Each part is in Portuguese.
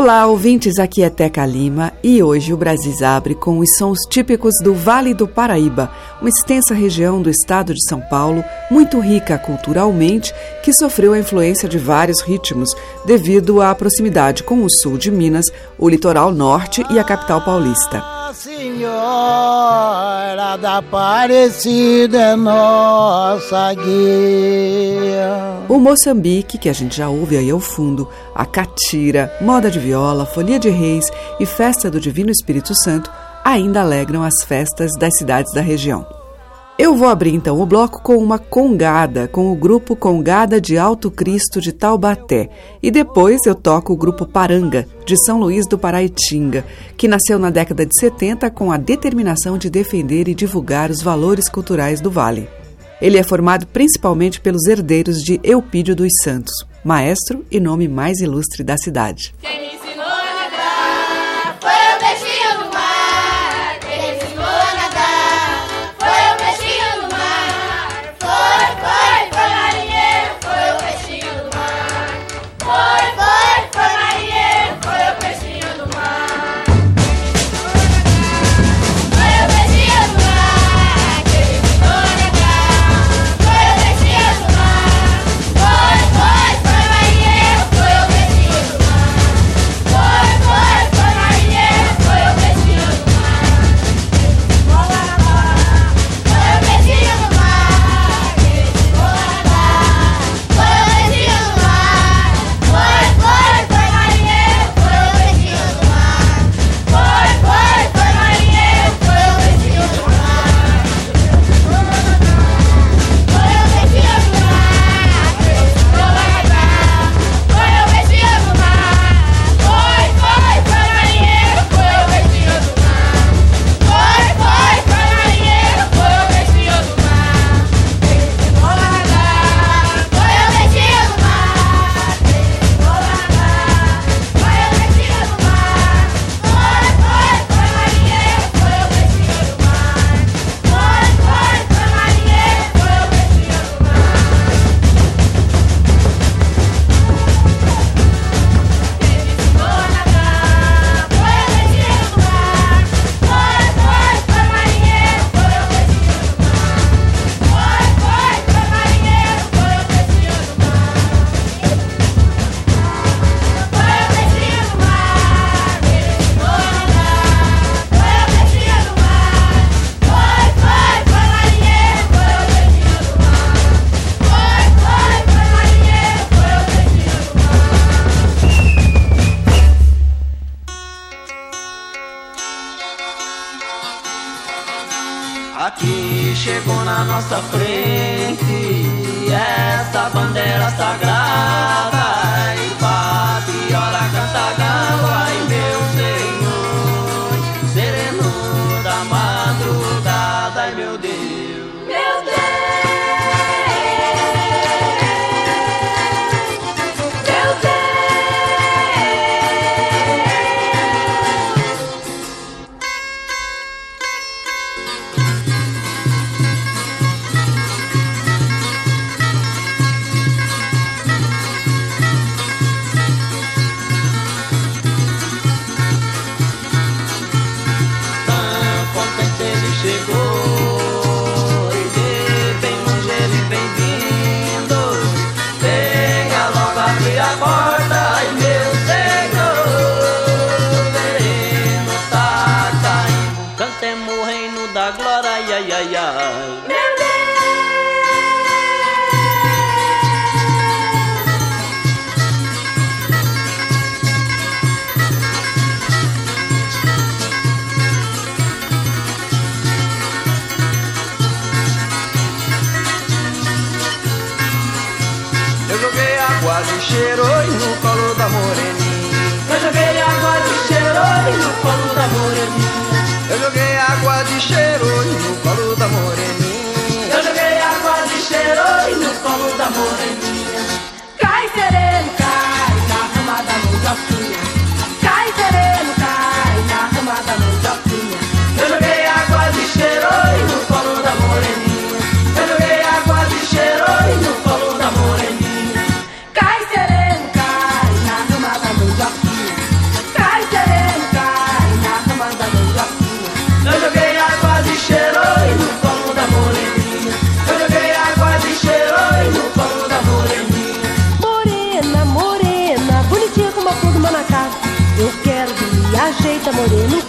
Olá, ouvintes, aqui é Teca Lima e hoje o Brasis abre com os sons típicos do Vale do Paraíba, uma extensa região do estado de São Paulo, muito rica culturalmente, que sofreu a influência de vários ritmos devido à proximidade com o sul de Minas, o litoral norte e a capital paulista. Senhora da Aparecida nossa guia. O Moçambique, que a gente já ouve aí ao fundo, a catira, moda de viola, folia de reis e festa do Divino Espírito Santo ainda alegram as festas das cidades da região. Eu vou abrir então o bloco com uma congada, com o grupo Congada de Alto Cristo de Taubaté. E depois eu toco o grupo Paranga, de São Luís do Paraitinga, que nasceu na década de 70 com a determinação de defender e divulgar os valores culturais do Vale. Ele é formado principalmente pelos herdeiros de Eupídio dos Santos, maestro e nome mais ilustre da cidade. Chegou na nossa frente. Essa bandeira sagrada Eu joguei água de cheiro no colo da moreninha. Eu joguei água de cheiro no colo da moreninha. Cai sereno, cai, na ramada luz. moreno.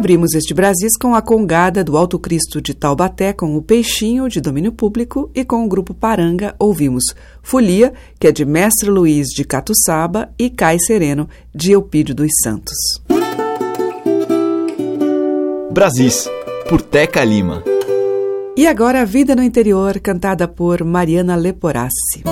Abrimos este Brasis com a Congada do Alto Cristo de Taubaté, com o Peixinho, de domínio público, e com o grupo Paranga ouvimos Folia, que é de Mestre Luiz de Catuçaba, e Cai Sereno, de Eupídio dos Santos. Brasis, por Teca Lima. E agora a Vida no Interior, cantada por Mariana Leporassi.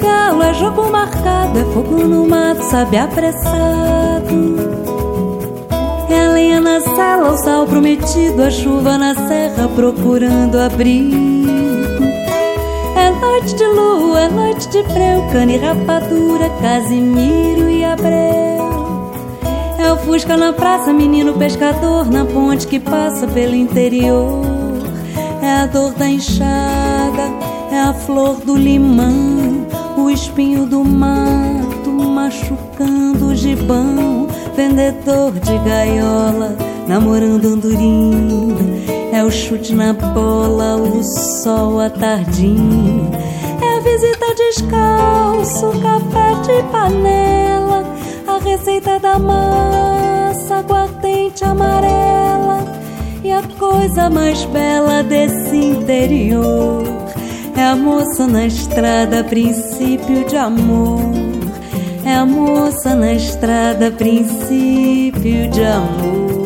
Galo, é jogo marcado, é fogo no mato, sabe apressado. É a lenha na sala, o sal prometido, a chuva na serra procurando abrigo. É noite de lua, é noite de breu, cana e rapadura, Casimiro e Abreu. É o Fusca na praça, menino pescador, na ponte que passa pelo interior. É a dor da enxada, é a flor do limão, o espinho do mato machucando o gibão. Vendedor de gaiola, namorando andorinha. É o chute na bola, o sol à tardinha. É a visita descalço, café de panela. A receita da massa, aguardente amarela. E a coisa mais bela desse interior é a moça na estrada, princípio de amor. É a moça na estrada, princípio de amor.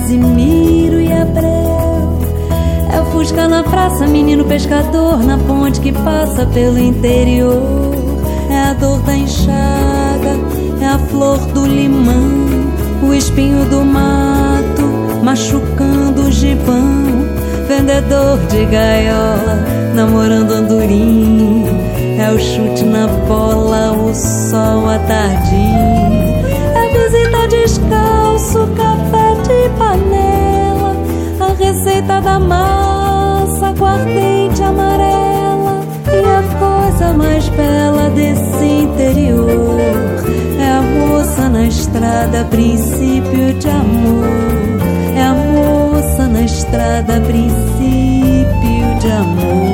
Casimiro e Abreu. É o Fusca na praça, menino pescador, na ponte que passa pelo interior. É a dor da enxada, é a flor do limão, o espinho do mato machucando o gibão. Vendedor de gaiola, namorando andorinha. É o chute na bola, o sol a tardim. Panela. A receita da massa, aguardente amarela. E a coisa mais bela desse interior é a moça na estrada, princípio de amor. É a moça na estrada, princípio de amor.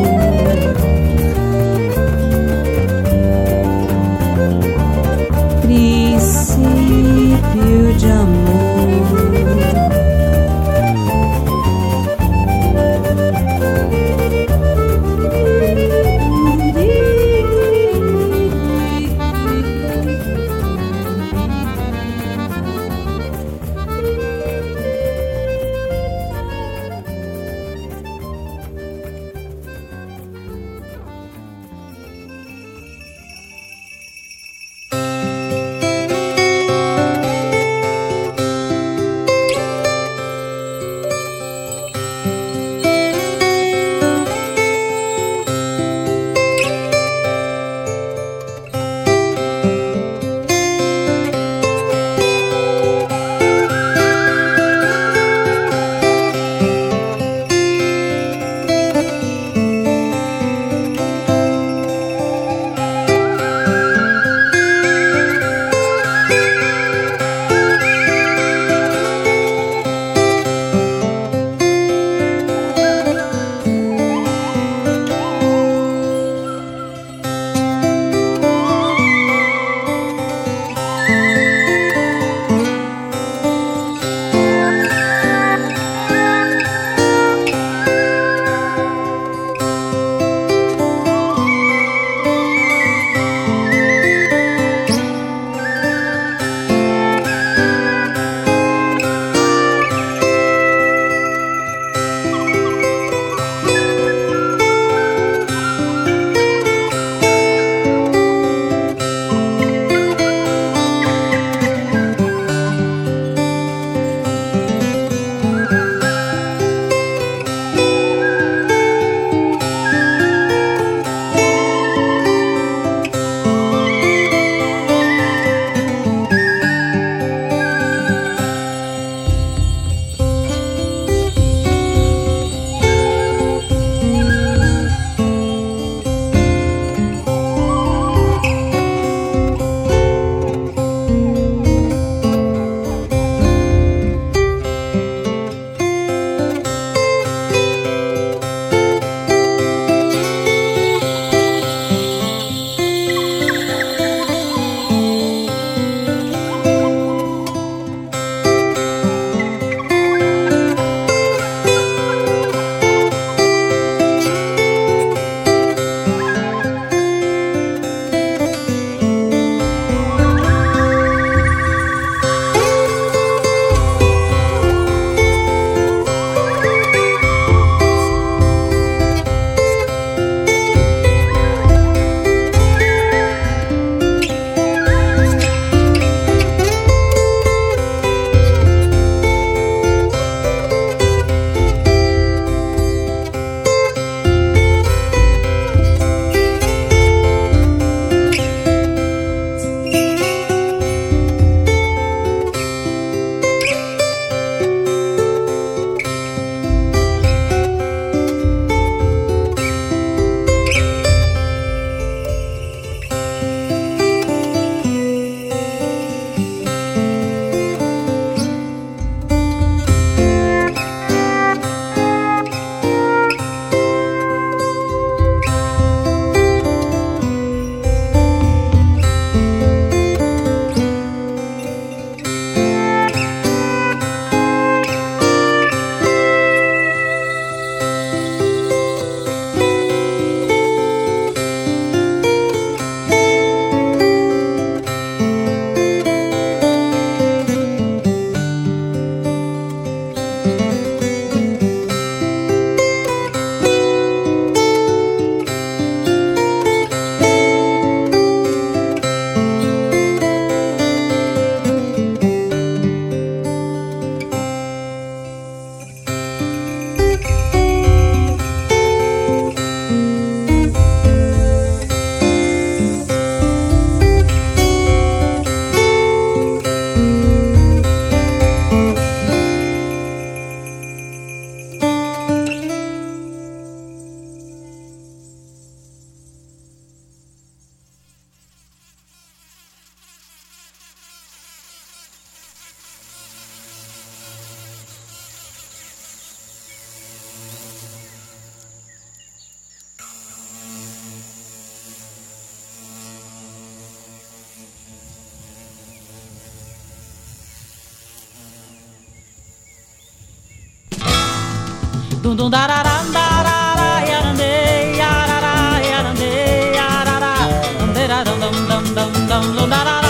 Dum dum darará, darará, yarandê, yarará, yarandê, yarará. Dum dum dum dum dum dum darará.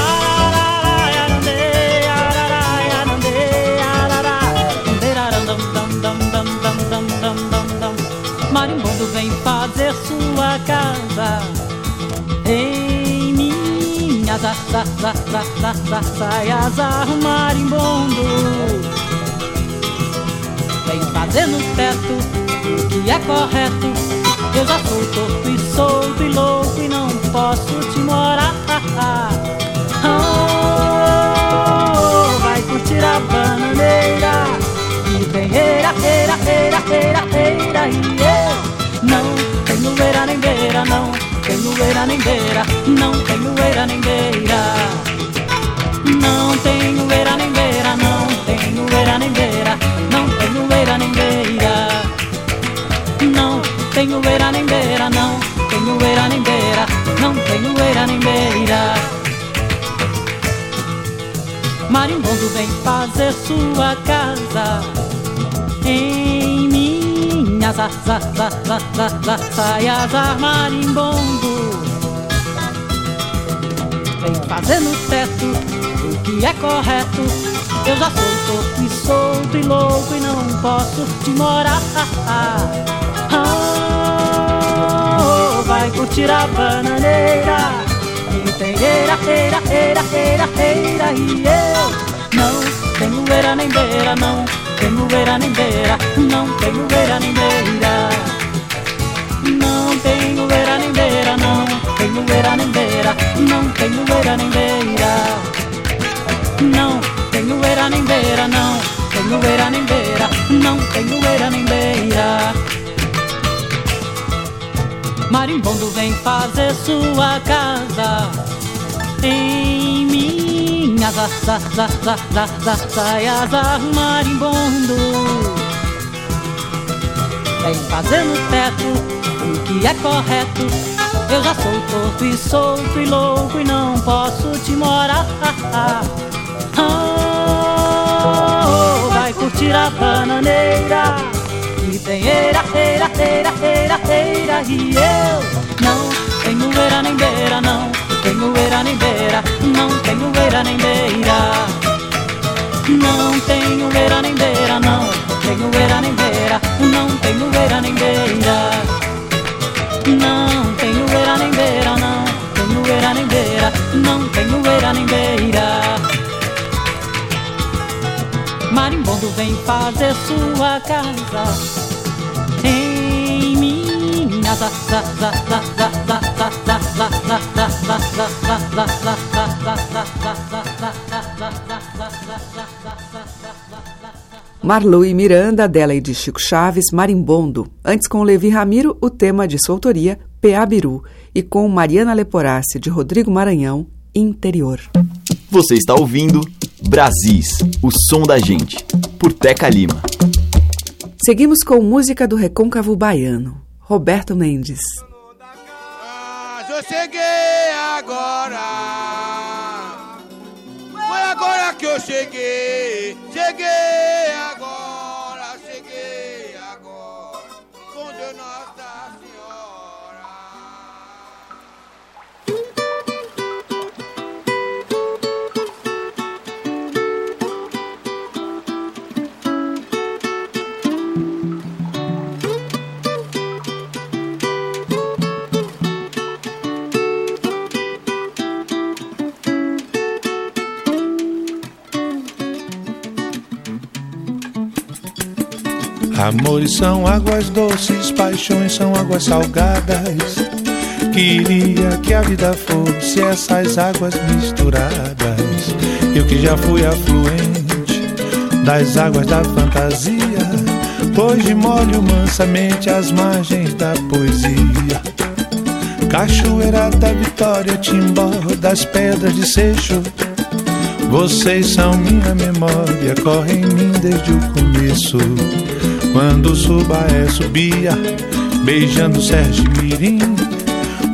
Marimbondo vem fazer sua casa em minhas za, za, za, za, za, za, saias marimbondo Vem fazer no teto o que é correto. Eu já sou torto e solto e louco e não posso te morar. Oh, Vai curtir a bananeira. E tem eira, eira, eira, eira, eira E eu não tenho eira nem beira, não tenho eira nem beira Não tenho eira nem beira. Não tenho eira nem beira, não tenho eira nem beira tenho eira nem beira, não tenho eira nem beira Não tenho eira nem beira Marimbondo vem fazer sua casa em minhas za, za, marimbondo. Vem fazer no teto o que é correto. Eu já sou torto e solto e louco e não posso te morar. Vai curtir a bananeira. E tem eira, eira, eira, eira, eira E eu não tenho eira nem beira, não Tenho eira nem beira, não tenho eira nem beira. Não tenho eira nem beira, não Tenho eira nem beira, não tenho eira nem beira. Não tenho eira nem beira, não Tenho eira nem beira, não tenho eira nem beira Marimbondo vem fazer sua casa em minhas za, za, za, za, za, za, marimbondo. Vem fazer no teto o que é correto. Eu já sou torto e solto e louco e não posso te morar. Oh, vai curtir a bananeira. E tem eira, eira, eira, eira, eira E eu não tenho eira nem beira, não Tenho eira nem beira, não tenho eira nem beira. Não tenho eira nem beira, não Tenho eira nem beira, não tenho eira nem beira. Não tenho eira nem beira, não Tenho eira nem beira, não tenho eira nem beira. Marimbondo vem fazer sua casa em minha za, za, za, za, za, za, za, za, za, za, za, za, za, za, za, za, za, Marlu e Miranda, dela e de Chico Chaves, Marimbondo. Antes com Levi Ramiro, o tema de sua autoria, Peabiru. E com Mariana Leporassi, de Rodrigo Maranhão, Interior. Você está ouvindo Brasis, o som da gente, por Teca Lima. Seguimos com música do Recôncavo Baiano, Roberto Mendes. Mas eu cheguei agora. Foi agora que eu cheguei. Amores são águas doces, paixões são águas salgadas. Queria que a vida fosse essas águas misturadas. Eu que já fui afluente das águas da fantasia. Hoje molho mansamente as margens da poesia. Cachoeira da Vitória, Timbó das pedras de Seixo. Vocês são minha memória, correm em mim desde o começo. Quando o Subaé subia, beijando Sérgio Mirim,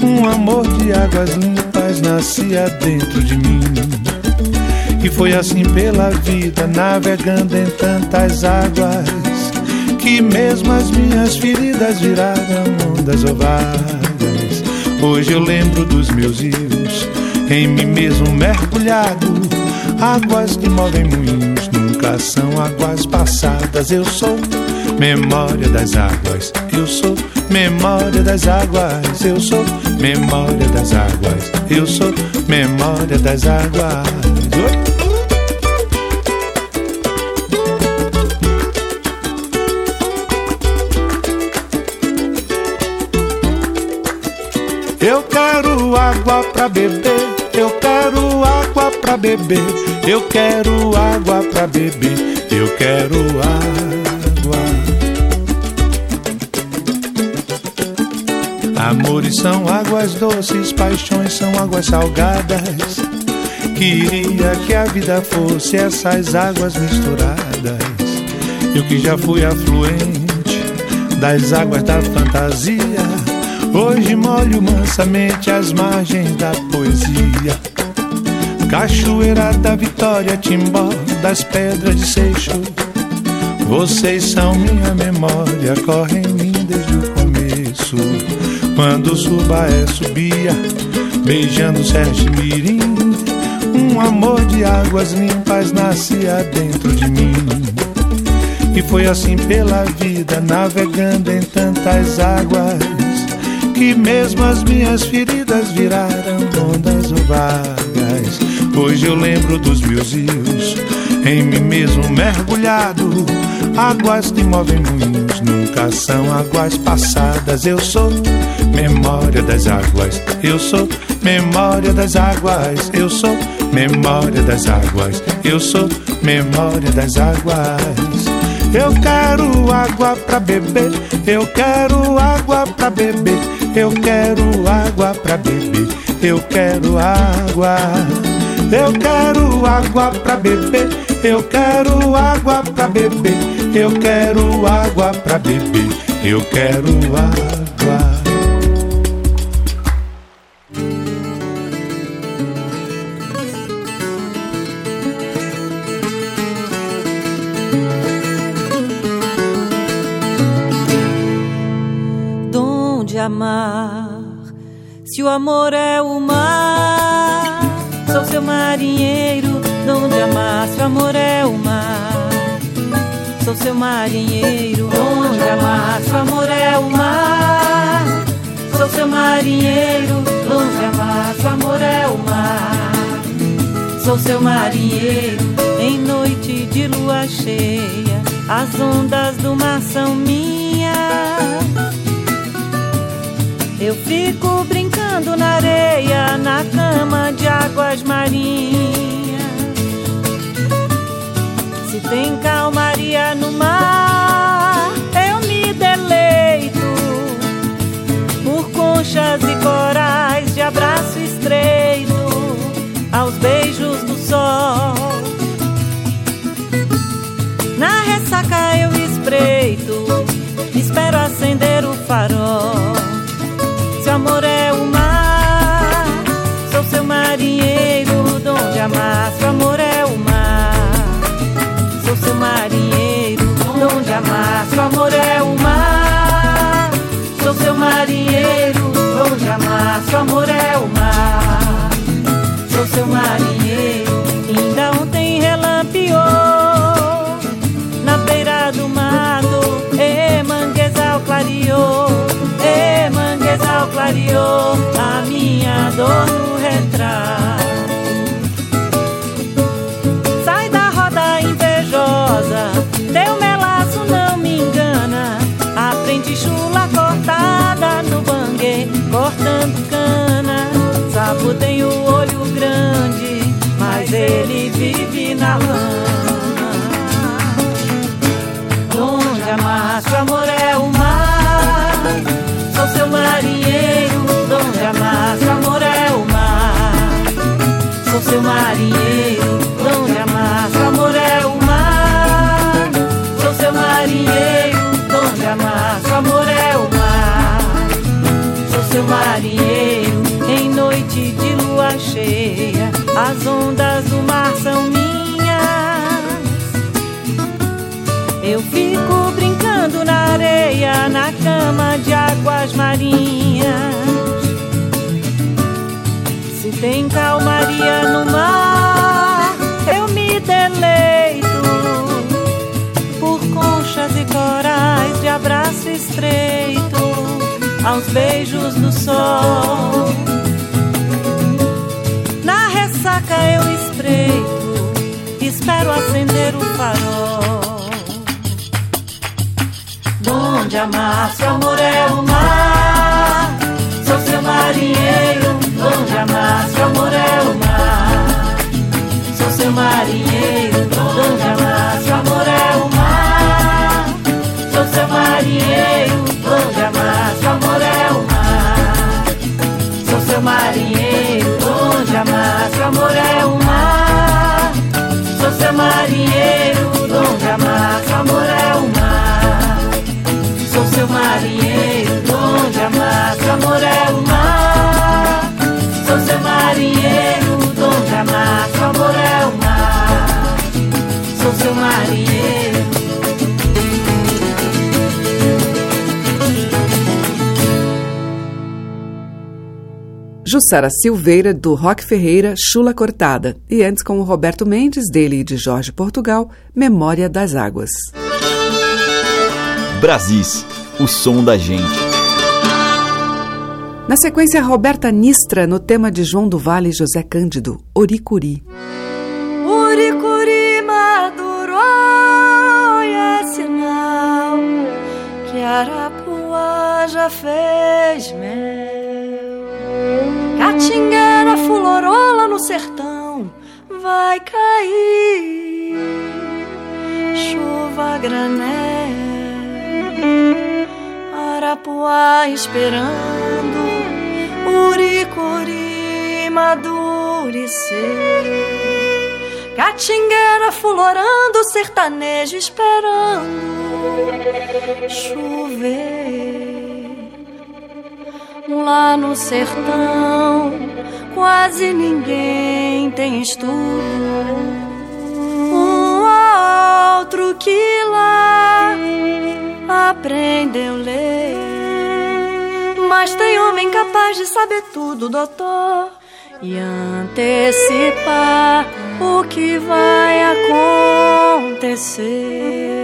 um amor de águas limpas nascia dentro de mim. E foi assim pela vida, navegando em tantas águas, que mesmo as minhas feridas viraram ondas ovadas. Hoje eu lembro dos meus rios, em mim mesmo mergulhado. Águas que movem moinhos nunca são águas passadas. Eu sou memória das águas, eu sou memória das águas, eu sou memória das águas, eu sou memória das águas. Oi? Eu quero água pra beber, eu quero água pra beber, eu quero água pra beber, eu quero água. Amores são águas doces, paixões são águas salgadas. Queria que a vida fosse essas águas misturadas. Eu que já fui afluente das águas da fantasia. Hoje molho mansamente as margens da poesia. Cachoeira da Vitória, Timbó das Pedras de Seixo. Vocês são minha memória, correm em mim desde o. Quando Subaé subia, beijando Sérgio Mirim, um amor de águas limpas nascia dentro de mim. E foi assim pela vida, navegando em tantas águas que mesmo as minhas feridas viraram ondas vagas. Hoje eu lembro dos meus rios, em mim mesmo mergulhado. Águas que movem moinhos nunca são águas passadas. Eu sou memória das águas, eu sou memória das águas, eu sou memória das águas, eu sou memória das águas. Eu quero água pra beber, eu quero água pra beber, eu quero água pra beber, eu quero água. Eu quero água pra beber, eu quero água pra beber, eu quero água pra beber, eu quero água. Amar? Se o amor é o mar, sou seu marinheiro. Donde amar? Se o amor é o mar, sou seu marinheiro. Donde amar? Se o amor é o mar, sou seu marinheiro. Donde amar? Se o amor é o mar, sou seu marinheiro. Em noite de lua cheia, as ondas do mar são minhas. Eu fico brincando na areia, na cama de águas marinhas. Se tem calmaria no mar, eu me deleito por conchas e corais de abraço estreito aos beijos do sol. Na ressaca eu espreito, espero acender o farol. Se o amor é as ondas do mar são minhas. Eu fico brincando minha cama de águas marinhas. Se tem calmaria no mar, eu me deleito por conchas e corais de abraço estreito aos beijos do sol. Na ressaca eu espreito, espero acender o farol. Onde amar, seu amor é o mar. Jussara Silveira, do Rock Ferreira, Chula Cortada. E antes com o Roberto Mendes, dele e de Jorge Portugal, Memória das Águas. Brasis, o som da gente. Na sequência, Roberta Nistra, no tema de João do Vale e José Cândido, Oricuri. Uricuri maduro é sinal que Arapuá já fez mel. Catingueira fulorola no sertão vai cair chuva granel. Arapuá esperando Uricuri madurecer. Catingueira fulorando, sertanejo esperando chover. Lá no sertão, quase ninguém tem estudo. Um ou outro que lá aprendeu ler. Mas tem homem capaz de saber tudo, doutor, e antecipar o que vai acontecer.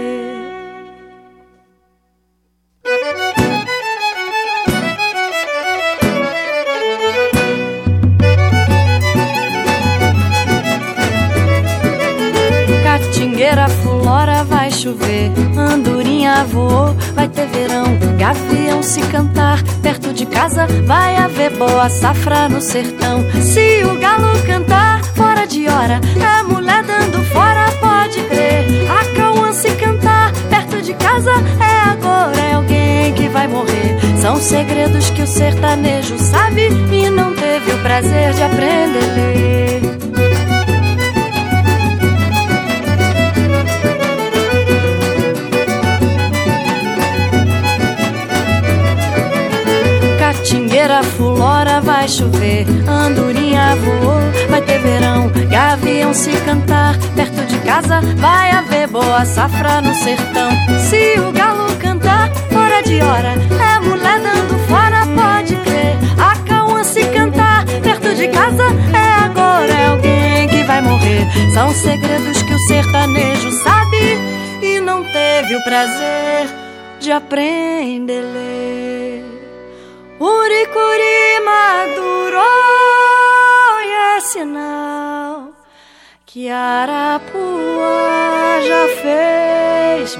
Chover. Andorinha voou, vai ter verão. Gavião se cantar, perto de casa vai haver boa safra no sertão. Se o galo cantar, fora de hora, é mulher dando fora, pode crer. A cauã se cantar, perto de casa, é agora, é alguém que vai morrer. São segredos que o sertanejo sabe e não teve o prazer de aprender a ler. Catingueira fulora, vai chover. Andorinha voou, vai ter verão. Gavião se cantar, perto de casa vai haver boa safra no sertão. Se o galo cantar, fora de hora, é mulher dando fora, pode crer. A cauã se cantar, perto de casa, é agora, é alguém que vai morrer. São segredos que o sertanejo sabe e não teve o prazer de aprender Uricuri maduro é sinal que Arapuá já fez.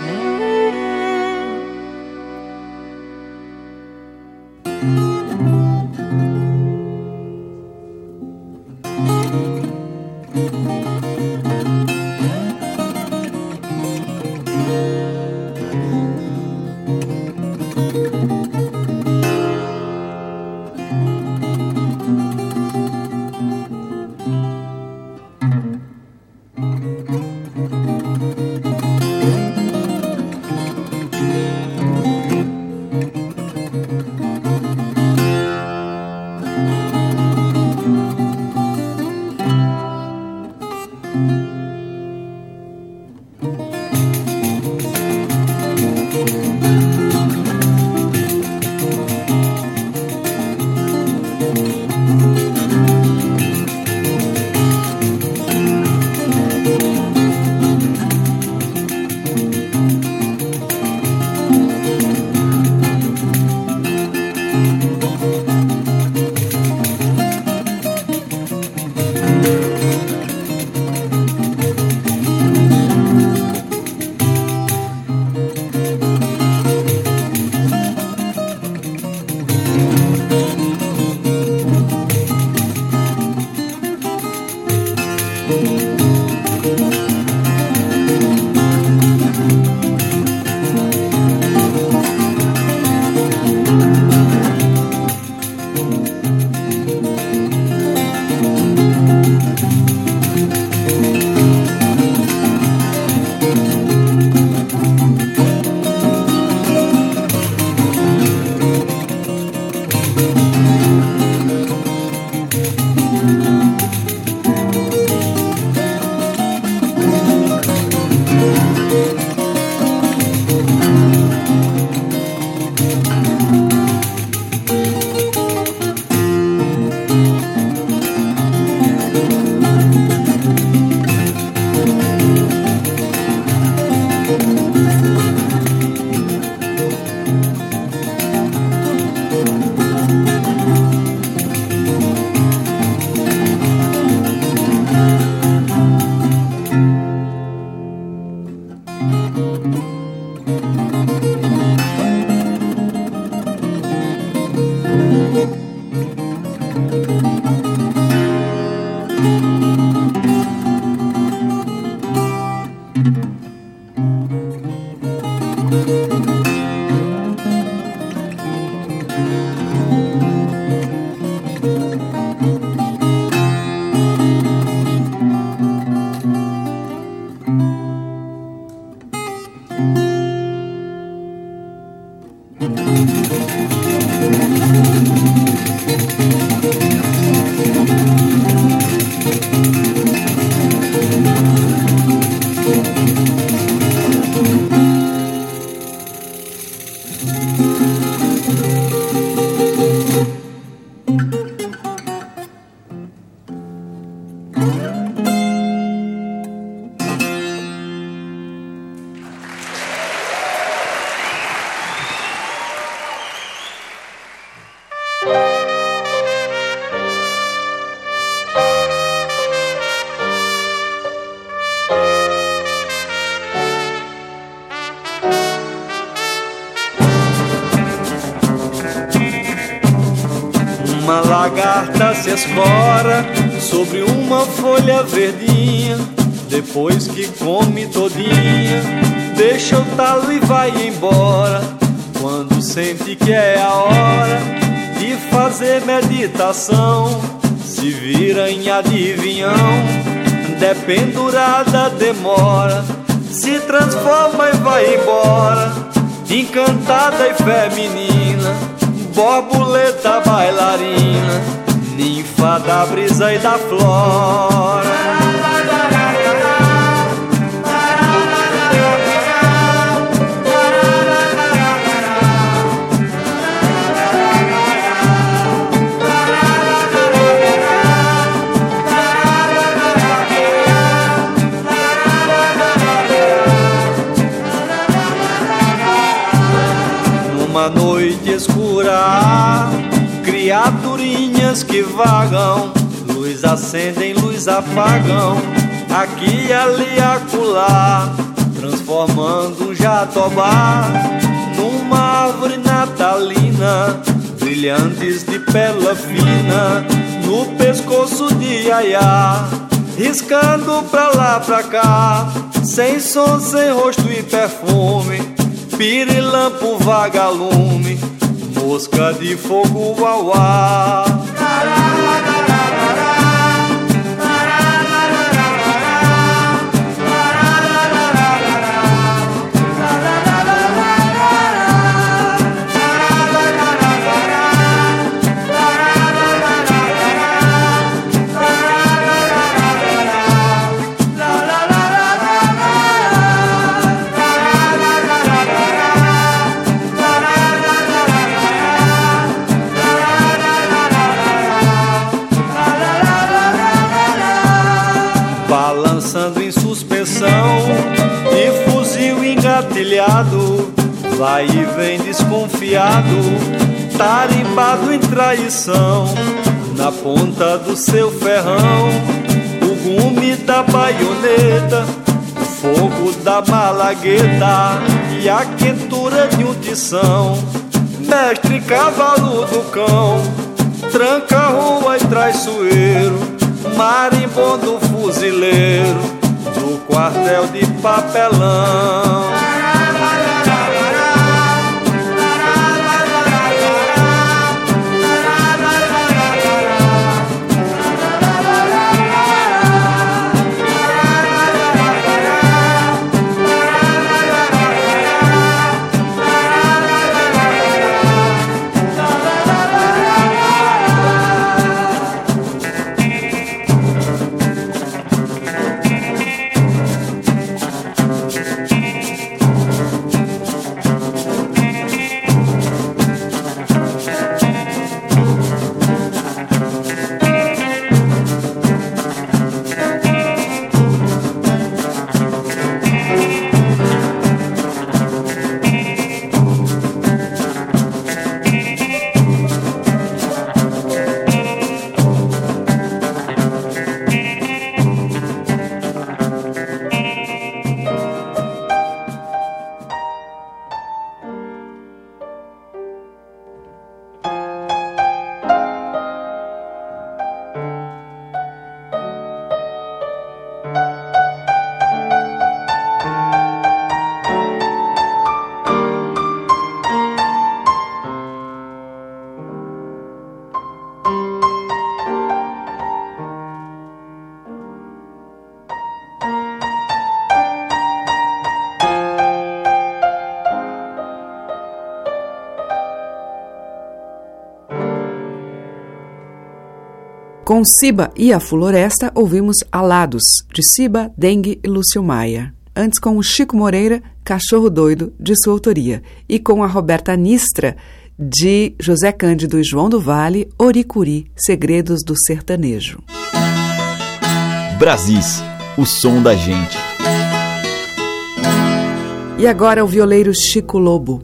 Dependurada demora, se transforma e vai embora, encantada e feminina borboleta bailarina, ninfa da brisa e da flora. Apagam, aqui ali acolá, transformando jatobá numa árvore natalina, brilhantes de pérola fina, no pescoço de Iaiá, riscando pra lá pra cá, sem som, sem rosto e perfume pirilampo vagalume, mosca de fogo uauá. Vai e vem desconfiado, tarimbado em traição, na ponta do seu ferrão, o gume da baioneta, o fogo da malagueta e a quentura de um tição, mestre cavalo do cão, tranca rua e traiçoeiro marimbondo fuzileiro do quartel de papelão. Com Siba e a Floresta, ouvimos Alados, de Siba, Dengue e Lúcio Maia. Antes, com o Chico Moreira, Cachorro Doido, de sua autoria. E com a Roberta Nistra, de José Cândido e João do Vale, Oricuri, Segredos do Sertanejo. Brasis, o som da gente. E agora o violeiro Chico Lobo.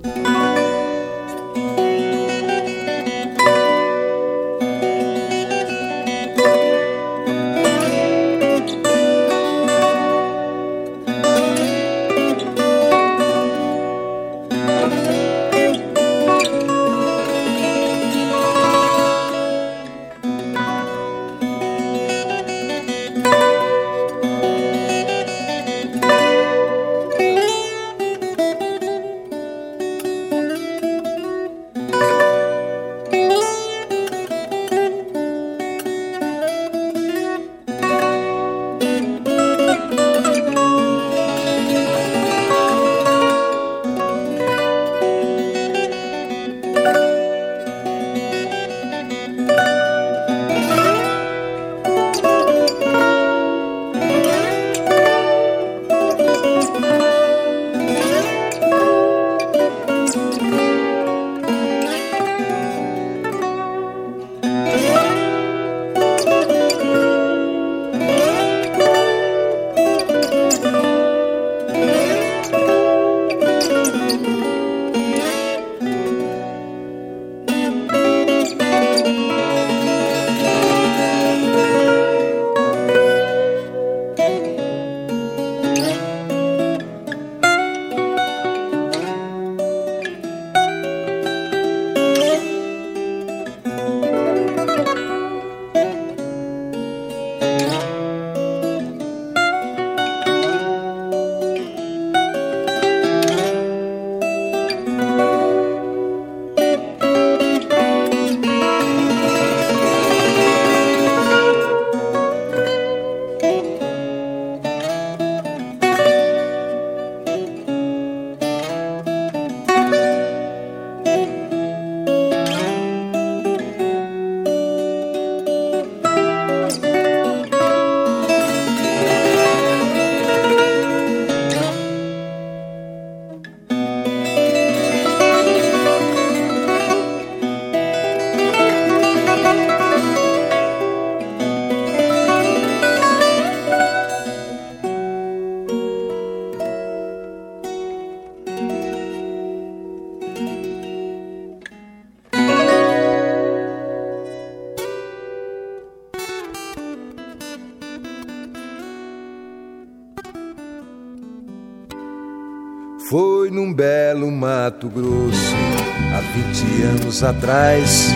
Anos atrás,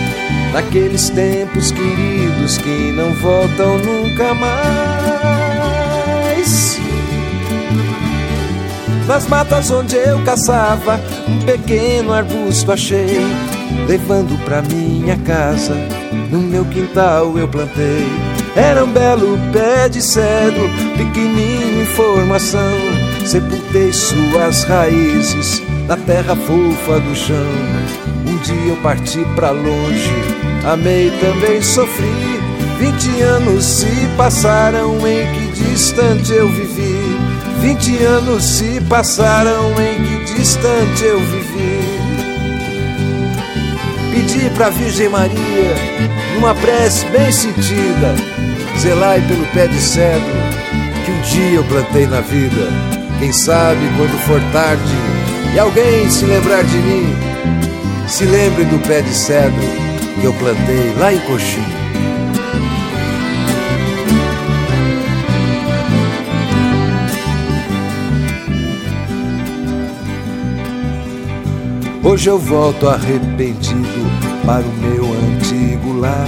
naqueles tempos queridos que não voltam nunca mais. Nas matas onde eu caçava, um pequeno arbusto achei, levando pra minha casa, no meu quintal eu plantei. Era um belo pé de cedro, pequenininho em formação sepultei suas raízes na terra fofa do chão. Um dia eu parti pra longe, amei também sofri. Vinte anos se passaram em que distante eu vivi. Vinte anos se passaram em que distante eu vivi. Pedi pra Virgem Maria, numa prece bem sentida, zelai pelo pé de cedro que um dia eu plantei na vida. Quem sabe quando for tarde e alguém se lembrar de mim, se lembre do pé de cedro que eu plantei lá em Coxim. Hoje eu volto arrependido para o meu antigo lar,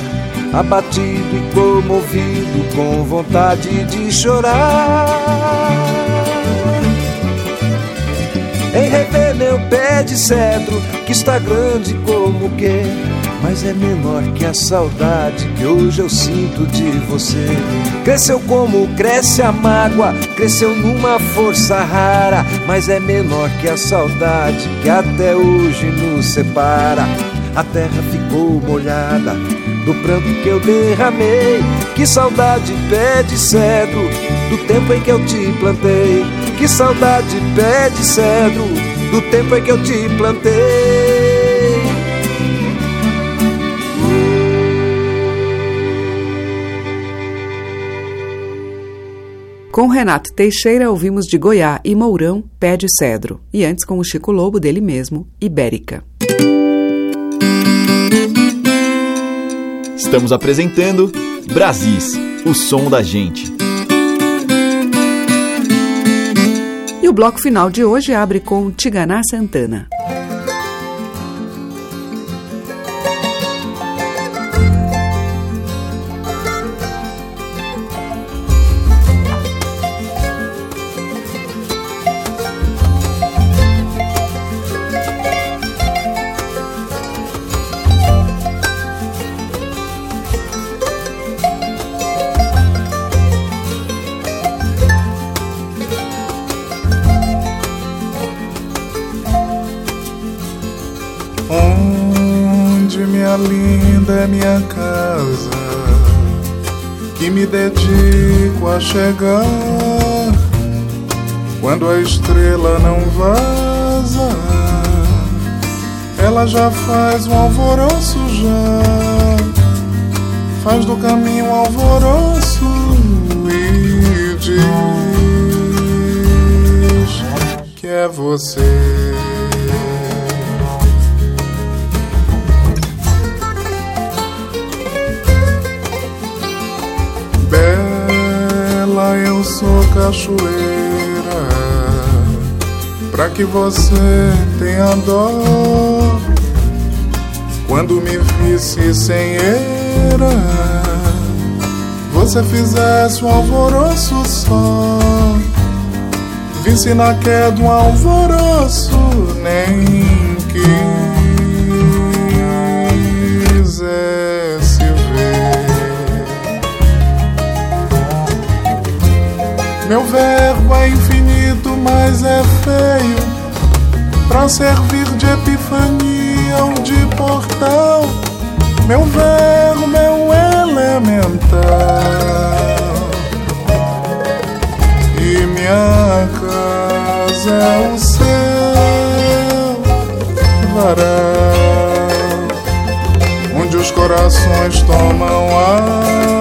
abatido e comovido, com vontade de chorar em rever meu pé de cedro que está grande como que, mas é menor que a saudade que hoje eu sinto de você. Cresceu como cresce a mágoa, cresceu numa força rara, mas é menor que a saudade que até hoje nos separa. a terra ficou molhada do pranto que eu derramei. Que saudade pé de cedro do tempo em que eu te plantei. Que saudade pé de cedro do tempo em que eu te plantei. Com Renato Teixeira ouvimos de Goiá e Mourão, Pé de Cedro. E antes com o Chico Lobo dele mesmo, Ibérica. Estamos apresentando Brasis, o som da gente. O bloco final de hoje abre com Tiganá Santana. Chegar quando a estrela não vaza. Ela já faz um alvoroço já, faz do caminho um alvoroço e diz que é você. Sou cachoeira, pra que você tenha dó. Quando me visse sem eira, você fizesse um alvoroço só. Visse na queda um alvoroço, nem quisesse Meu verbo é infinito, mas é feio. Pra servir de epifania ou de portal. Meu verbo é um elemental. E minha casa é o céu varal Onde os corações tomam ar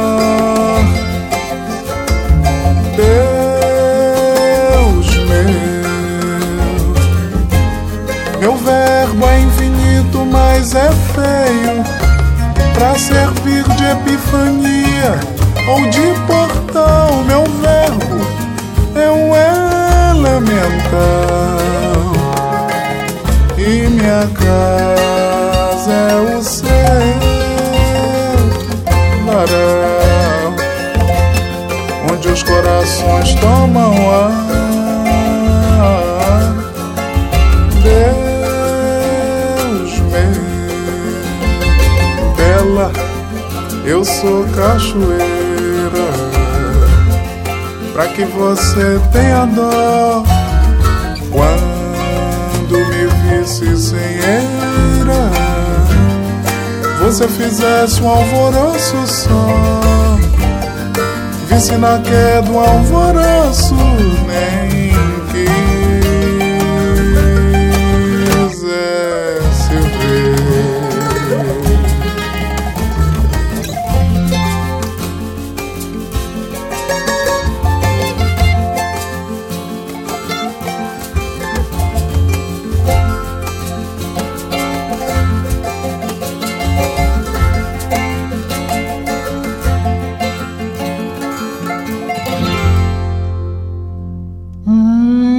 pra servir de epifania ou de portal. Meu verbo é um elemental e minha casa é o céu varal onde os corações tomam ar. Sou cachoeira, pra que você tenha dó quando me visse sem eira. Você fizesse um alvoroço só Visse na queda um alvoroço, nem Mm.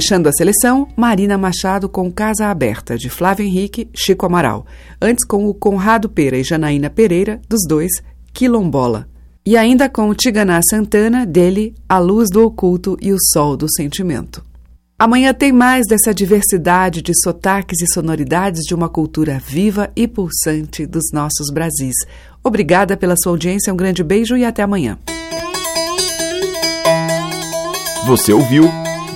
Fechando a seleção, Marina Machado com Casa Aberta, de Flávio Henrique, Chico Amaral. Antes com o Conrado Pera e Janaína Pereira, dos dois, Quilombola. E ainda com Tiganá Santana, dele, A Luz do Oculto e o Sol do Sentimento. Amanhã tem mais dessa diversidade de sotaques e sonoridades de uma cultura viva e pulsante dos nossos Brasis. Obrigada pela sua audiência, um grande beijo e até amanhã. Você ouviu